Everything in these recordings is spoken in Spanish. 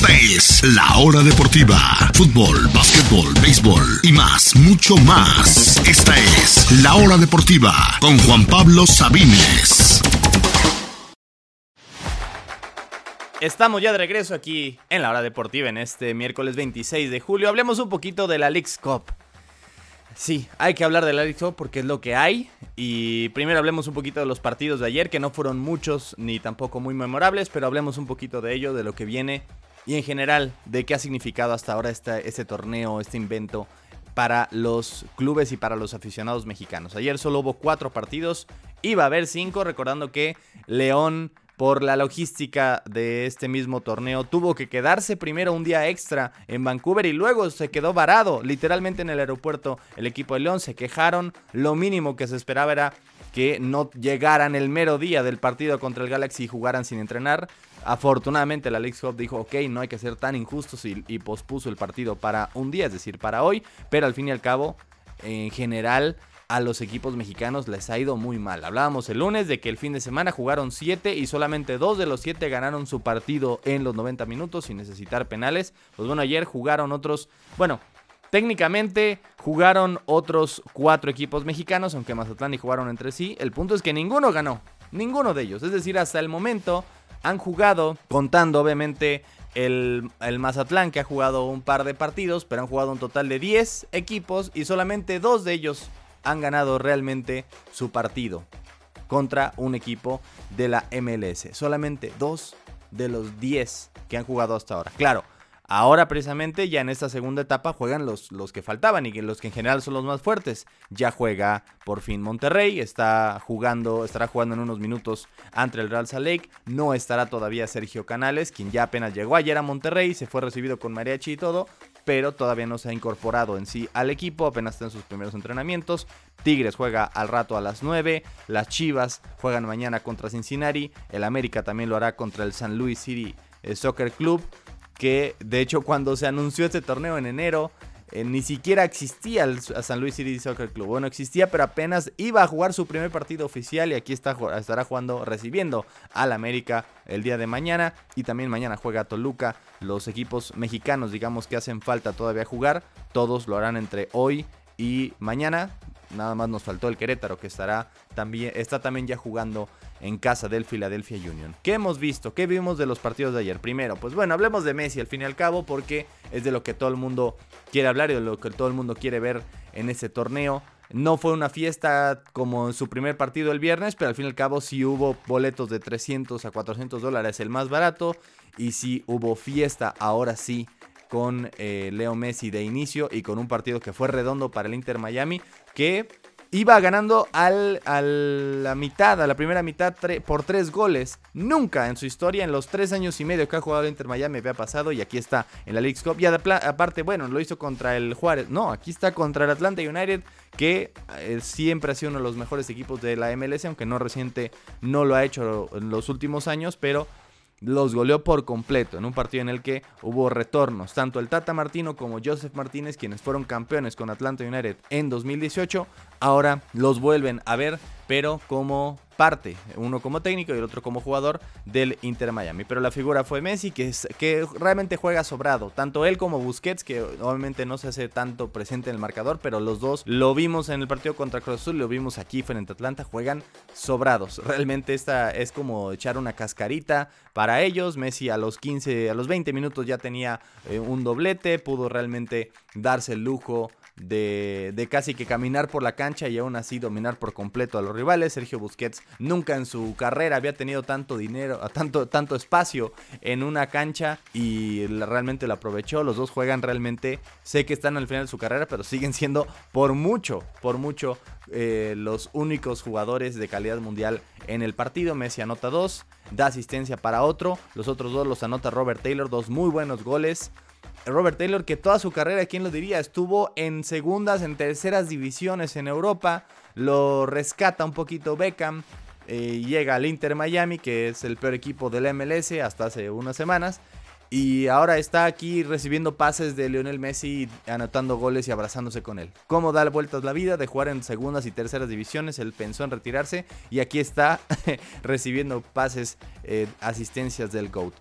Esta es La Hora Deportiva. Fútbol, básquetbol, béisbol y más, mucho más. Esta es La Hora Deportiva con Juan Pablo Sabines. Estamos ya de regreso aquí en La Hora Deportiva en este miércoles 26 de julio. Hablemos un poquito de la League's Cup. Sí, hay que hablar de la League's Cup porque es lo que hay. Y primero hablemos un poquito de los partidos de ayer, que no fueron muchos ni tampoco muy memorables, pero hablemos un poquito de ello, de lo que viene y en general de qué ha significado hasta ahora este torneo, este invento para los clubes y para los aficionados mexicanos. Ayer solo hubo cuatro partidos, iba a haber cinco, recordando que León por la logística de este mismo torneo, tuvo que quedarse primero un día extra en Vancouver y luego se quedó varado literalmente en el aeropuerto. El equipo de León se quejaron, lo mínimo que se esperaba era que no llegaran el mero día del partido contra el Galaxy y jugaran sin entrenar. Afortunadamente la League Cup dijo, ok, no hay que ser tan injustos y, y, pospuso el partido para un día, es decir, para hoy, pero al fin y al cabo, en general, a los equipos mexicanos les ha ido muy mal. Hablábamos el lunes de que el fin de semana jugaron 7 y solamente 2 de los 7 ganaron su partido en los 90 minutos sin necesitar penales. Pues bueno, ayer jugaron otros, bueno, Técnicamente jugaron otros cuatro equipos mexicanos, aunque Mazatlán y jugaron entre sí. El punto es que ninguno ganó, ninguno de ellos. Es decir, hasta el momento han jugado, contando obviamente el, el, Mazatlán que ha jugado un par de partidos, pero han jugado un total de 10 equipos y solamente dos de ellos han ganado realmente su partido contra un equipo de la MLS. Solamente dos de los 10 que han jugado hasta ahora. Claro, Ahora precisamente ya en esta segunda etapa juegan los, los que faltaban y los que en general son los más fuertes. Ya juega por fin Monterrey, está jugando, estará jugando en unos minutos ante el Real Salt Lake. No estará todavía Sergio Canales, quien ya apenas llegó ayer a Monterrey, se fue recibido con mariachi y todo, pero todavía no se ha incorporado en sí al equipo, apenas está en sus primeros entrenamientos. Tigres juega al rato a las 9, las Chivas juegan mañana contra Cincinnati, el América también lo hará contra el San Luis City eh, Soccer Club que de hecho cuando se anunció este torneo en enero, eh, ni siquiera existía el San Luis City Soccer Club. Bueno, existía, pero apenas iba a jugar su primer partido oficial y aquí está, estará jugando, recibiendo al América el día de mañana. Y también mañana juega Toluca. Los equipos mexicanos, digamos que hacen falta todavía jugar, todos lo harán entre hoy y mañana. Nada más nos faltó el Querétaro que estará también, está también ya jugando en casa del Philadelphia Union. ¿Qué hemos visto? ¿Qué vimos de los partidos de ayer? Primero, pues bueno, hablemos de Messi al fin y al cabo porque es de lo que todo el mundo quiere hablar y de lo que todo el mundo quiere ver en ese torneo. No fue una fiesta como en su primer partido el viernes, pero al fin y al cabo sí hubo boletos de 300 a 400 dólares, el más barato. Y sí hubo fiesta, ahora sí, con eh, Leo Messi de inicio y con un partido que fue redondo para el Inter Miami, que iba ganando al, a la mitad, a la primera mitad por tres goles. Nunca en su historia, en los tres años y medio que ha jugado Inter Miami, había pasado y aquí está en la League Cup. Y aparte, bueno, lo hizo contra el Juárez. No, aquí está contra el Atlanta United, que eh, siempre ha sido uno de los mejores equipos de la MLS, aunque no reciente, no lo ha hecho en los últimos años, pero los goleó por completo en un partido en el que hubo retornos. Tanto el Tata Martino como Joseph Martínez, quienes fueron campeones con Atlanta United en 2018, ahora los vuelven a ver, pero como parte, uno como técnico y el otro como jugador del Inter Miami. Pero la figura fue Messi, que, es, que realmente juega sobrado. Tanto él como Busquets, que obviamente no se hace tanto presente en el marcador, pero los dos lo vimos en el partido contra Cruz Azul, lo vimos aquí frente a Atlanta, juegan sobrados. Realmente esta es como echar una cascarita para ellos. Messi a los 15, a los 20 minutos ya tenía eh, un doblete, pudo realmente darse el lujo de, casi que caminar por la cancha y aún así dominar por completo a los rivales. Sergio Busquets nunca en su carrera había tenido tanto dinero, tanto, tanto espacio en una cancha y realmente lo aprovechó. Los dos juegan realmente, sé que están al final de su carrera, pero siguen siendo por mucho, por mucho eh, los únicos jugadores de calidad mundial en el partido. Messi anota dos, da asistencia para otro, los otros dos los anota Robert Taylor, dos muy buenos goles. Robert Taylor, que toda su carrera, ¿quién lo diría? Estuvo en segundas, en terceras divisiones en Europa. Lo rescata un poquito Beckham. Eh, llega al Inter Miami, que es el peor equipo del MLS hasta hace unas semanas. Y ahora está aquí recibiendo pases de Lionel Messi, anotando goles y abrazándose con él. ¿Cómo da vueltas la vida de jugar en segundas y terceras divisiones? Él pensó en retirarse y aquí está recibiendo pases, eh, asistencias del GOAT.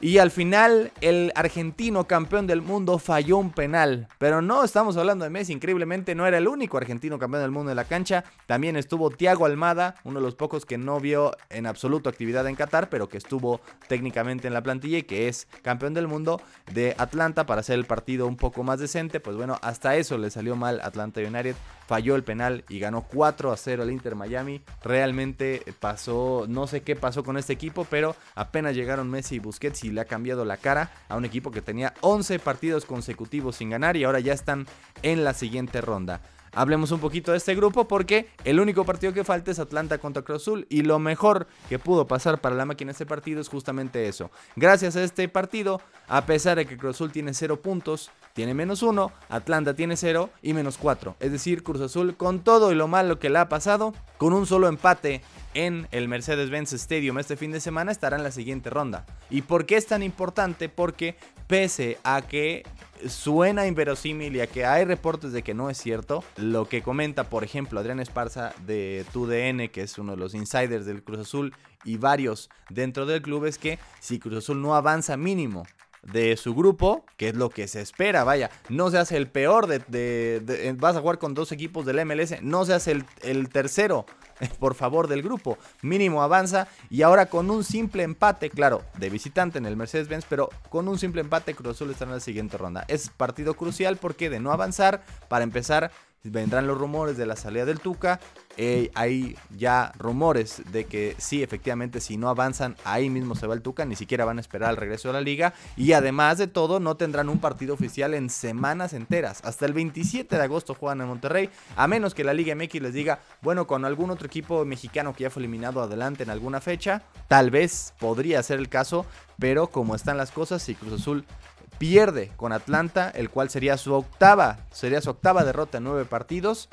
Y al final, el argentino campeón del mundo falló un penal. Pero no estamos hablando de Messi, increíblemente no era el único argentino campeón del mundo en la cancha. También estuvo Thiago Almada, uno de los pocos que no vio en absoluto actividad en Qatar, pero que estuvo técnicamente en la plantilla y que es campeón del mundo de Atlanta para hacer el partido un poco más decente. Pues bueno, hasta eso le salió mal Atlanta United. Falló el penal y ganó 4 a 0 el Inter Miami. Realmente pasó, no sé qué pasó con este equipo, pero apenas llegaron Messi y Busquets y le ha cambiado la cara a un equipo que tenía 11 partidos consecutivos sin ganar y ahora ya están en la siguiente ronda. Hablemos un poquito de este grupo porque el único partido que falta es Atlanta contra Cruz Azul y lo mejor que pudo pasar para la máquina este partido es justamente eso. Gracias a este partido, a pesar de que Cruz Azul tiene 0 puntos, tiene menos 1, Atlanta tiene 0 y menos 4. Es decir, Cruz Azul con todo y lo malo que le ha pasado, con un solo empate en el Mercedes-Benz Stadium este fin de semana estará en la siguiente ronda. ¿Y por qué es tan importante? Porque pese a que suena inverosímil y a que hay reportes de que no es cierto, lo que comenta por ejemplo Adrián Esparza de TUDN, que es uno de los insiders del Cruz Azul y varios dentro del club, es que si Cruz Azul no avanza mínimo de su grupo, que es lo que se espera, vaya, no se hace el peor de, vas a jugar con dos equipos del MLS, no se hace el, el tercero por favor del grupo. Mínimo avanza y ahora con un simple empate, claro, de visitante en el Mercedes-Benz, pero con un simple empate Cruz Azul está en la siguiente ronda. Es partido crucial porque de no avanzar, para empezar, vendrán los rumores de la salida del Tuca. Eh, hay ya rumores de que sí, efectivamente, si no avanzan, ahí mismo se va el Tuca, ni siquiera van a esperar al regreso de la liga. Y además de todo, no tendrán un partido oficial en semanas enteras. Hasta el 27 de agosto juegan en Monterrey, a menos que la Liga MX les diga, bueno, con algún otro equipo mexicano que ya fue eliminado adelante en alguna fecha, tal vez podría ser el caso, pero como están las cosas, si Cruz Azul pierde con Atlanta, el cual sería su octava, sería su octava derrota en nueve partidos.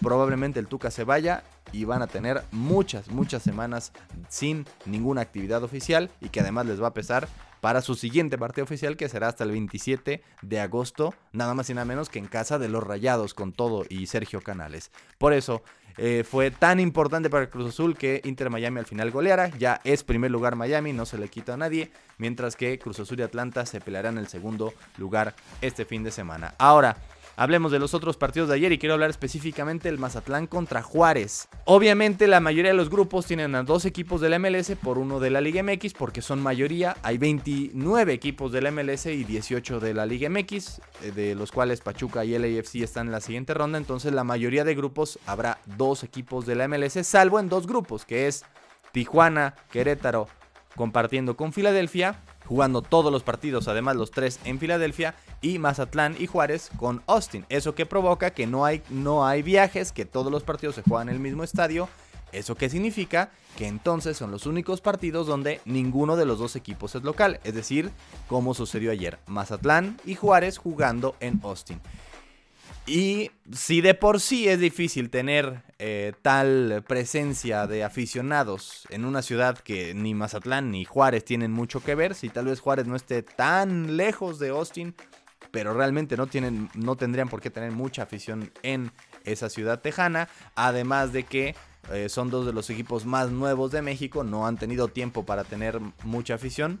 Probablemente el Tuca se vaya y van a tener muchas, muchas semanas sin ninguna actividad oficial y que además les va a pesar para su siguiente partido oficial que será hasta el 27 de agosto, nada más y nada menos que en casa de los Rayados con todo y Sergio Canales. Por eso eh, fue tan importante para el Cruz Azul que Inter Miami al final goleara, ya es primer lugar Miami, no se le quita a nadie, mientras que Cruz Azul y Atlanta se pelearán el segundo lugar este fin de semana. Ahora, Hablemos de los otros partidos de ayer y quiero hablar específicamente del Mazatlán contra Juárez. Obviamente la mayoría de los grupos tienen a dos equipos de la MLS por uno de la Liga MX porque son mayoría. Hay 29 equipos de la MLS y 18 de la Liga MX, eh, de los cuales Pachuca y LAFC están en la siguiente ronda. Entonces la mayoría de grupos habrá dos equipos de la MLS, salvo en dos grupos, que es Tijuana, Querétaro, compartiendo con Filadelfia jugando todos los partidos, además los tres en Filadelfia, y Mazatlán y Juárez con Austin. Eso que provoca que no hay, no hay viajes, que todos los partidos se juegan en el mismo estadio. ¿Eso qué significa? Que entonces son los únicos partidos donde ninguno de los dos equipos es local. Es decir, como sucedió ayer, Mazatlán y Juárez jugando en Austin. Y si de por sí es difícil tener eh, tal presencia de aficionados en una ciudad que ni Mazatlán ni Juárez tienen mucho que ver, si tal vez Juárez no esté tan lejos de Austin, pero realmente no, tienen, no tendrían por qué tener mucha afición en esa ciudad tejana, además de que eh, son dos de los equipos más nuevos de México, no han tenido tiempo para tener mucha afición,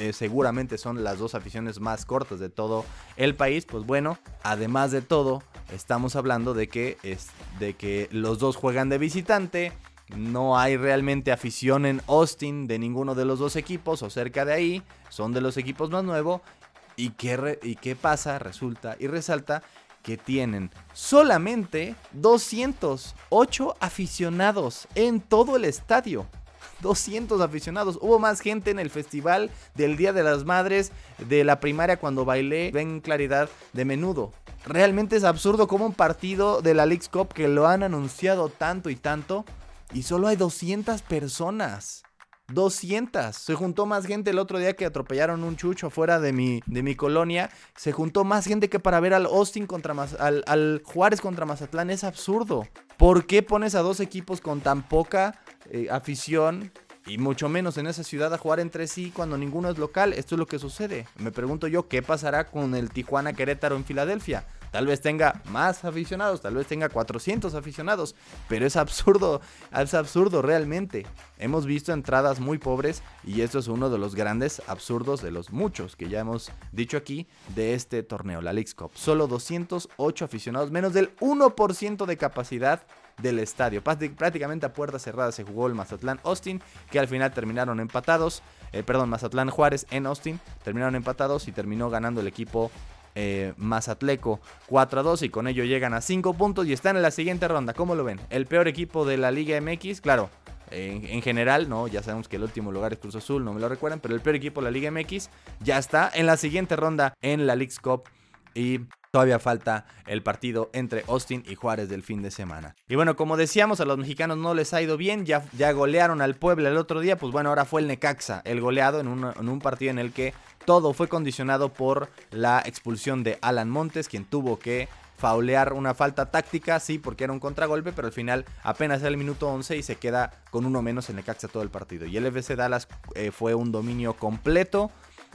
eh, seguramente son las dos aficiones más cortas de todo el país, pues bueno, además de todo, estamos hablando de que, es, de que los dos juegan de visitante, no hay realmente afición en Austin de ninguno de los dos equipos o cerca de ahí, son de los equipos más nuevos. ¿Y qué, ¿Y qué pasa? Resulta y resalta que tienen solamente 208 aficionados en todo el estadio. 200 aficionados. Hubo más gente en el festival del Día de las Madres de la primaria cuando bailé Ven Claridad de menudo. Realmente es absurdo como un partido de la League's Cup que lo han anunciado tanto y tanto y solo hay 200 personas. 200. Se juntó más gente el otro día que atropellaron un chucho afuera de mi, de mi colonia. Se juntó más gente que para ver al Austin contra al, Juárez contra Mazatlán. Es absurdo. ¿Por qué pones a dos equipos con tan poca eh, afición y mucho menos en esa ciudad a jugar entre sí cuando ninguno es local. Esto es lo que sucede. Me pregunto yo qué pasará con el Tijuana Querétaro en Filadelfia. Tal vez tenga más aficionados, tal vez tenga 400 aficionados, pero es absurdo, es absurdo realmente. Hemos visto entradas muy pobres y esto es uno de los grandes absurdos de los muchos que ya hemos dicho aquí de este torneo, la Leagues Cup. Solo 208 aficionados, menos del 1% de capacidad del estadio. Prácticamente a puerta cerrada se jugó el Mazatlán Austin, que al final terminaron empatados. Eh, perdón, Mazatlán Juárez en Austin terminaron empatados y terminó ganando el equipo eh, Mazatleco 4 a 2 y con ello llegan a 5 puntos y están en la siguiente ronda. ¿Cómo lo ven? El peor equipo de la Liga MX, claro. En, general, no, ya sabemos que el último lugar es Cruz Azul, no me lo recuerdan, pero el peor equipo de la Liga MX ya está en la siguiente ronda en la League's Cup y Todavía falta el partido entre Austin y Juárez del fin de semana. Y bueno, como decíamos, a los mexicanos no les ha ido bien. Ya, ya golearon al Puebla el otro día. Pues bueno, ahora fue el Necaxa, el goleado en, en un partido en el que todo fue condicionado por la expulsión de Alan Montes, quien tuvo que faulear una falta táctica, sí, porque era un contragolpe, pero al final apenas era el minuto 11 y se queda con uno menos en Necaxa todo el partido. Y el FC Dallas eh, fue un dominio completo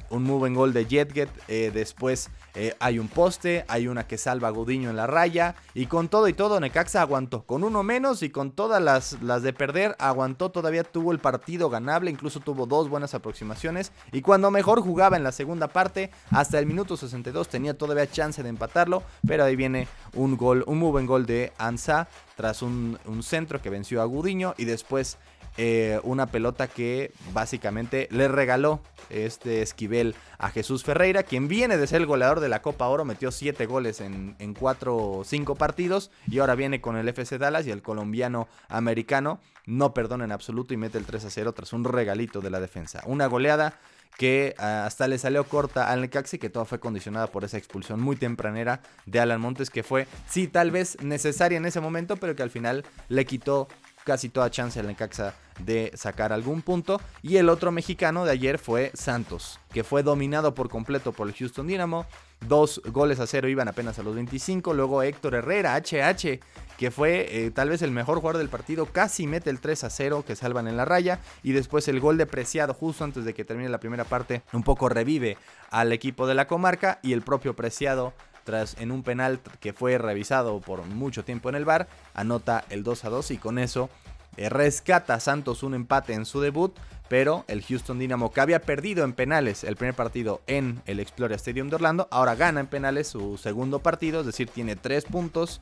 un move en gol de Jetget. Eh, después eh, hay un poste, hay una que salva a Gudiño en la raya. Y con todo y todo, Necaxa aguantó. Con uno menos y con todas las, las de perder, aguantó. Todavía tuvo el partido ganable. Incluso tuvo dos buenas aproximaciones. Y cuando mejor jugaba en la segunda parte, hasta el minuto 62, tenía todavía chance de empatarlo. Pero ahí viene un gol, un move en gol de Ansa. Tras un, un centro que venció a Gudiño. Y después eh, una pelota que básicamente le regaló este Esquivel a Jesús Ferreira, quien viene de ser el goleador de la Copa Oro, metió 7 goles en, 4 o 5 partidos y ahora viene con el FC Dallas y el colombiano americano no perdona en absoluto y mete el 3 a 0 tras un regalito de la defensa. Una goleada que ah, hasta le salió corta al Necaxi, que todo fue condicionada por esa expulsión muy tempranera de Alan Montes, que fue, sí, tal vez necesaria en ese momento, pero que al final le quitó casi toda chance al Necaxa de sacar algún punto. Y el otro mexicano de ayer fue Santos, que fue dominado por completo por el Houston Dynamo. Dos goles a cero iban apenas a los 25. Luego Héctor Herrera, HH, que fue eh, tal vez el mejor jugador del partido, casi mete el 3 a 0 que salvan en la raya. Y después el gol de Preciado, justo antes de que termine la primera parte, un poco revive al equipo de la comarca. Y el propio Preciado tras en un penal que fue revisado por mucho tiempo en el bar, anota el 2 a 2 y con eso rescata Santos un empate en su debut, pero el Houston Dynamo que había perdido en penales el primer partido en el Exploria Stadium de Orlando, ahora gana en penales su segundo partido, es decir, tiene tres puntos,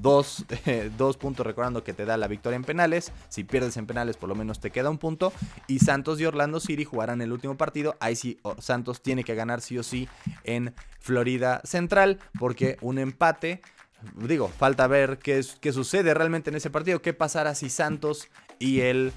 dos, dos puntos recordando que te da la victoria en penales, si pierdes en penales por lo menos te queda un punto, y Santos y Orlando City jugarán el último partido, ahí sí Santos tiene que ganar sí o sí en Florida Central, porque un empate digo, falta ver qué, qué, sucede realmente en ese partido. ¿Qué pasará si Santos y el.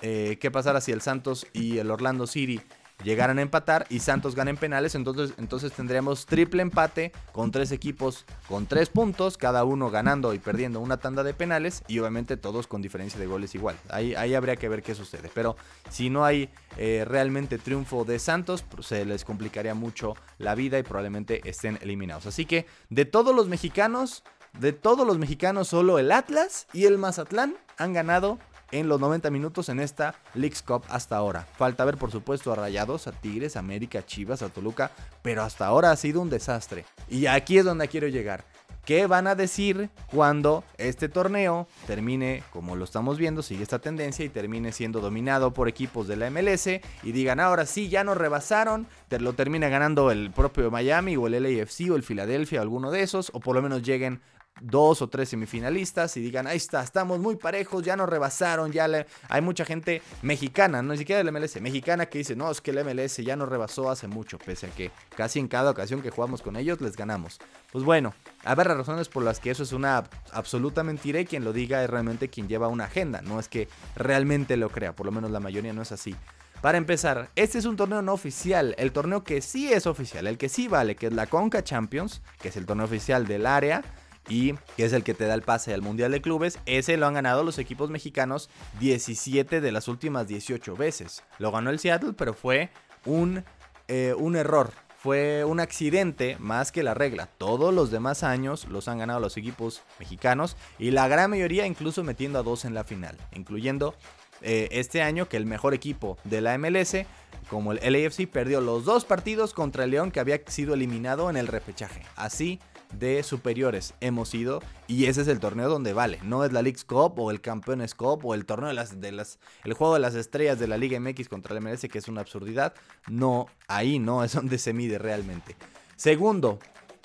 Eh, ¿Qué pasará si el Santos y el Orlando City llegaran a empatar y Santos gana en penales? Entonces, entonces tendríamos triple empate con tres equipos con tres puntos, cada uno ganando y perdiendo una tanda de penales y obviamente todos con diferencia de goles igual. Ahí, ahí habría que ver qué sucede. Pero si no hay eh, realmente triunfo de Santos, pues, se les complicaría mucho la vida y probablemente estén eliminados. Así que de todos los mexicanos de todos los mexicanos, solo el Atlas y el Mazatlán han ganado en los 90 minutos en esta Leagues Cup hasta ahora. Falta ver, por supuesto, a Rayados, a Tigres, a América, a Chivas, a Toluca, pero hasta ahora ha sido un desastre. Y aquí es donde quiero llegar. ¿Qué van a decir cuando este torneo termine, como lo estamos viendo, sigue esta tendencia y termine siendo dominado por equipos de la MLS y digan, ahora sí, ya nos rebasaron, lo termina ganando el propio Miami o el LAFC o el Philadelphia alguno de esos, o por lo menos lleguen dos o tres semifinalistas y digan, ahí está, estamos muy parejos, ya nos rebasaron, ya hay mucha gente mexicana, no ni siquiera del MLS, mexicana que dice, no, es que el MLS ya nos rebasó hace mucho, pese a que casi en cada ocasión que jugamos con ellos les ganamos. Pues bueno, las razones por las que eso es una absoluta mentira y quien lo diga es realmente quien lleva una agenda, no es que realmente lo crea, por lo menos la mayoría no es así. Para empezar, este es un torneo no oficial, el torneo que sí es oficial, el que sí vale, que es la Conca Champions, que es el torneo oficial del área, y que es el que te da el pase al Mundial de Clubes, ese lo han ganado los equipos mexicanos 17 de las últimas 18 veces. Lo ganó el Seattle, pero fue un, eh, un error. Fue un accidente más que la regla. Todos los demás años los han ganado los equipos mexicanos y la gran mayoría incluso metiendo a dos en la final, incluyendo eh, este año que el mejor equipo de la MLS, como el LAFC, perdió los dos partidos contra el León que había sido eliminado en el repechaje. Así de superiores hemos ido y ese es el torneo donde vale. No es la League Cup o el Campeones Cup o el torneo de las, de las, el juego de las estrellas de la Liga MX contra el MLS que es una absurdidad. No, ahí no es donde se mide realmente. Segundo,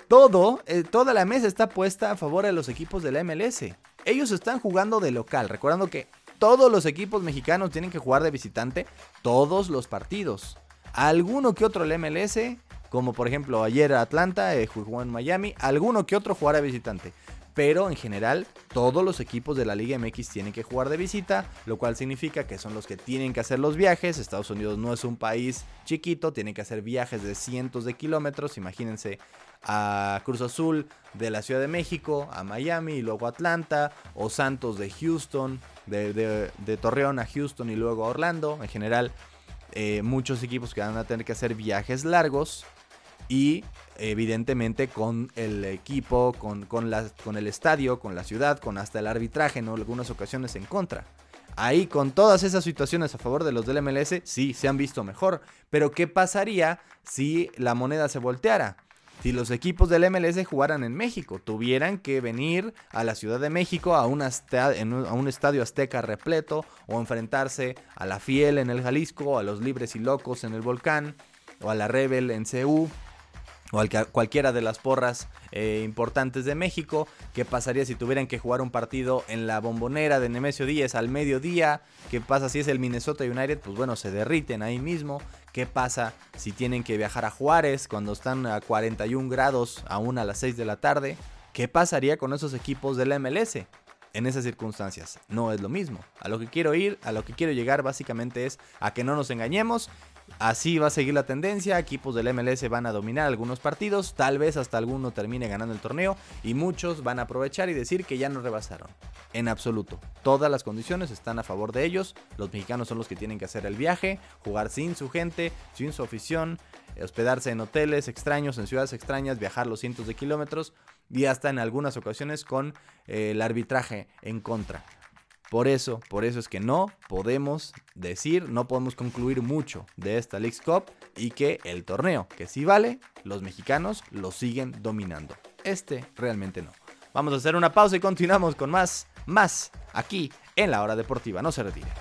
todo, eh, toda la mesa está puesta a favor de los equipos de la MLS. Ellos están jugando de local, recordando que todos los equipos mexicanos tienen que jugar de visitante todos los partidos. Alguno que otro el MLS, como por ejemplo ayer Atlanta eh, jugó en Miami, alguno que otro jugará visitante. Pero en general todos los equipos de la Liga MX tienen que jugar de visita, lo cual significa que son los que tienen que hacer los viajes. Estados Unidos no es un país chiquito, tienen que hacer viajes de cientos de kilómetros. Imagínense a Cruz Azul de la Ciudad de México, a Miami y luego a Atlanta, o Santos de Houston, de, Torreón a Houston y luego a Orlando. En general, eh, muchos equipos que van a tener que hacer viajes largos y evidentemente con el equipo, con, con, con el estadio, con la ciudad, con hasta el arbitraje, en algunas ocasiones en contra. Ahí con todas esas situaciones a favor de los del MLS, sí, se han visto mejor. Pero ¿qué pasaría si la moneda se volteara? Si los equipos del MLS jugaran en México, tuvieran que venir a la Ciudad de México a, un estadio azteca repleto o enfrentarse a la Fiel en el Jalisco, a los Libres y Locos en el Volcán o a la Rebel en CU cualquiera de las porras eh, importantes de México. ¿Qué pasaría si tuvieran que jugar un partido en la bombonera de Nemesio Díaz al mediodía? ¿Qué pasa si es el Minnesota United? Pues bueno, se derriten ahí mismo. ¿Qué pasa si tienen que viajar a Juárez cuando están a 41 grados aún a las 6 de la tarde? ¿Qué pasaría con esos equipos del MLS? En esas circunstancias no es lo mismo. A lo que quiero ir, a lo que quiero llegar básicamente es a que no nos engañemos Así va a seguir la tendencia, equipos del MLS van a dominar algunos partidos, tal vez hasta alguno termine ganando el torneo y muchos van a aprovechar y decir que ya no rebasaron. En absoluto, todas las condiciones están a favor de ellos, los mexicanos son los que tienen que hacer el viaje, jugar sin su gente, sin su afición, hospedarse en hoteles extraños, en ciudades extrañas, viajar los cientos de kilómetros y hasta en algunas ocasiones con eh, el arbitraje en contra. Por eso, por eso es que no podemos decir, no podemos concluir mucho de esta League Cup y que el torneo, que sí vale, los mexicanos lo siguen dominando. Este realmente no. Vamos a hacer una pausa y continuamos con más, más aquí en la hora deportiva. No se retire.